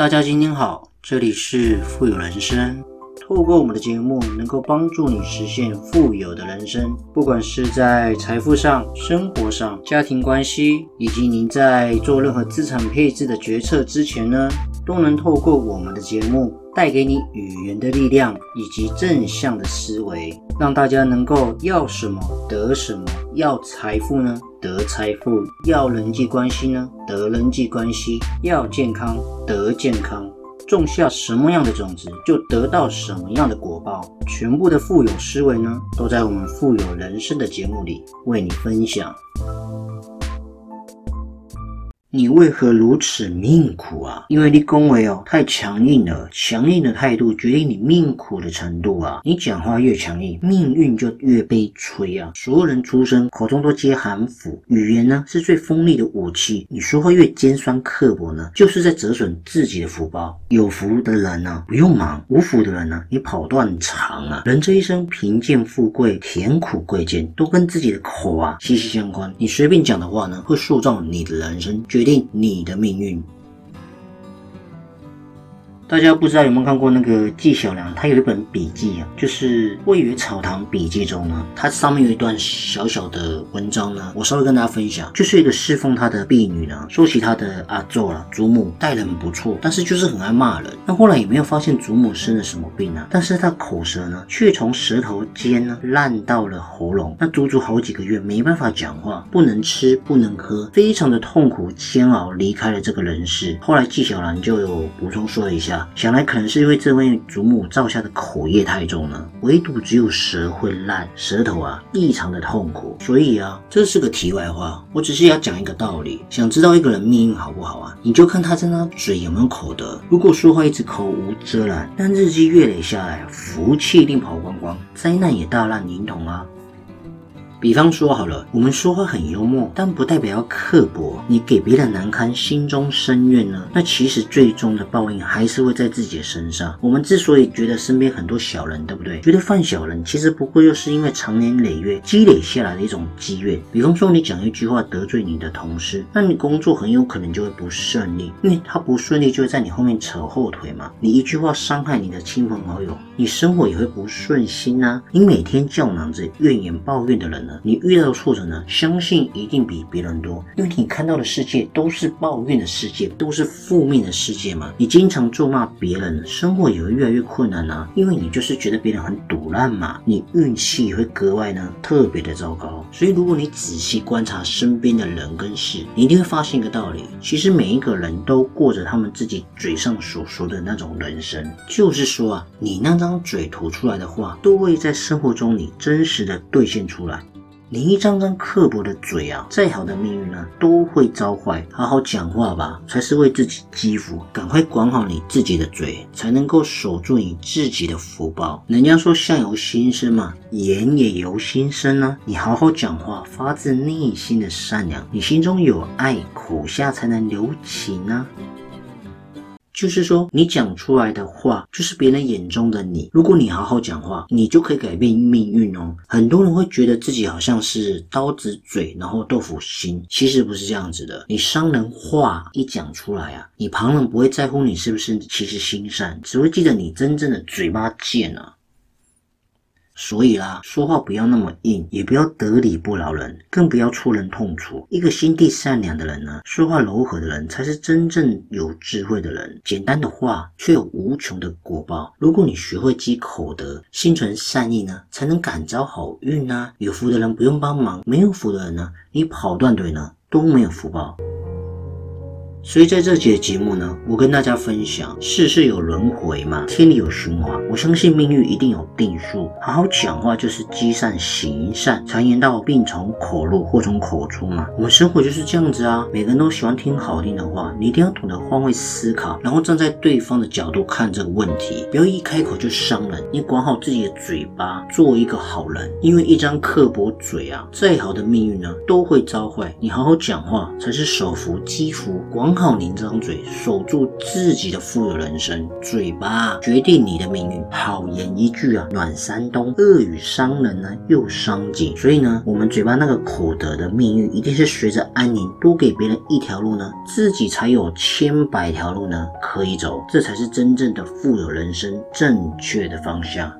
大家今天好，这里是富有人生。透过我们的节目，能够帮助你实现富有的人生。不管是在财富上、生活上、家庭关系，以及您在做任何资产配置的决策之前呢，都能透过我们的节目，带给你语言的力量以及正向的思维，让大家能够要什么得什么。要财富呢，得财富；要人际关系呢，得人际关系；要健康，得健康。种下什么样的种子，就得到什么样的果报。全部的富有思维呢，都在我们富有人生的节目里为你分享。你为何如此命苦啊？因为你恭维哦太强硬了，强硬的态度决定你命苦的程度啊！你讲话越强硬，命运就越悲催啊！所有人出生口中都接含斧，语言呢是最锋利的武器。你说话越尖酸刻薄呢，就是在折损自己的福报。有福的人呢不用忙，无福的人呢你跑断肠啊！人这一生贫贱富贵、甜苦贵贱，都跟自己的口啊息息相关。你随便讲的话呢，会塑造你的人生。就决定你的命运。大家不知道有没有看过那个纪晓岚，他有一本笔记啊，就是《魏源草堂笔记》中呢，它上面有一段小小的文章呢，我稍微跟大家分享，就是一个侍奉他的婢女呢，说起他的阿祖啊，祖母待人不错，但是就是很爱骂人。那后来也没有发现祖母生了什么病啊，但是他口舌呢，却从舌头尖呢烂到了喉咙，那足足好几个月没办法讲话，不能吃，不能喝，非常的痛苦煎熬，离开了这个人世。后来纪晓岚就有补充说一下。想来可能是因为这位祖母造下的口业太重了，唯独只有舌会烂，舌头啊异常的痛苦。所以啊，这是个题外话，我只是要讲一个道理。想知道一个人命运好不好啊？你就看他在那嘴有没有口德。如果说话一直口无遮拦，但日积月累下来，福气一定跑光光，灾难也大难临头啊。比方说好了，我们说话很幽默，但不代表要刻薄。你给别人难堪，心中深怨呢？那其实最终的报应还是会在自己的身上。我们之所以觉得身边很多小人，对不对？觉得犯小人，其实不过又是因为长年累月积累下来的一种积怨。比方说，你讲一句话得罪你的同事，那你工作很有可能就会不顺利，因为他不顺利就会在你后面扯后腿嘛。你一句话伤害你的亲朋好友，你生活也会不顺心啊。你每天叫嚷着怨言抱怨的人。你遇到的挫折呢？相信一定比别人多，因为你看到的世界都是抱怨的世界，都是负面的世界嘛。你经常咒骂别人，生活也会越来越困难啊，因为你就是觉得别人很堵烂嘛。你运气也会格外呢特别的糟糕。所以如果你仔细观察身边的人跟事，你一定会发现一个道理：其实每一个人都过着他们自己嘴上所说的那种人生，就是说啊，你那张嘴吐出来的话，都会在生活中你真实的兑现出来。你一张张刻薄的嘴啊，再好的命运呢，都会遭坏。好好讲话吧，才是为自己积福。赶快管好你自己的嘴，才能够守住你自己的福报。人家说相由心生嘛，言也由心生啊。你好好讲话，发自内心的善良，你心中有爱，口下才能留情啊。就是说，你讲出来的话，就是别人眼中的你。如果你好好讲话，你就可以改变命运哦。很多人会觉得自己好像是刀子嘴，然后豆腐心，其实不是这样子的。你伤人话一讲出来啊，你旁人不会在乎你是不是其实心善，只会记得你真正的嘴巴贱啊。所以啦，说话不要那么硬，也不要得理不饶人，更不要戳人痛处。一个心地善良的人呢，说话柔和的人，才是真正有智慧的人。简单的话，却有无穷的果报。如果你学会积口德，心存善意呢，才能感召好运啊。有福的人不用帮忙，没有福的人呢，你跑断腿呢，都没有福报。所以在这节节目呢，我跟大家分享，世事有轮回嘛，天理有循环，我相信命运一定有定数。好好讲话就是积善行善。常言道，病从口入，祸从口出嘛。我们生活就是这样子啊，每个人都喜欢听好听的话，你一定要懂得换位思考，然后站在对方的角度看这个问题，不要一开口就伤人。你管好自己的嘴巴，做一个好人。因为一张刻薄嘴啊，再好的命运呢，都会遭坏。你好好讲话，才是手福积福广。管好您这张嘴，守住自己的富有人生。嘴巴决定你的命运。好言一句啊，暖山东；恶语伤人呢，又伤己。所以呢，我们嘴巴那个口德的命运，一定是随着安宁，多给别人一条路呢，自己才有千百条路呢可以走。这才是真正的富有人生正确的方向。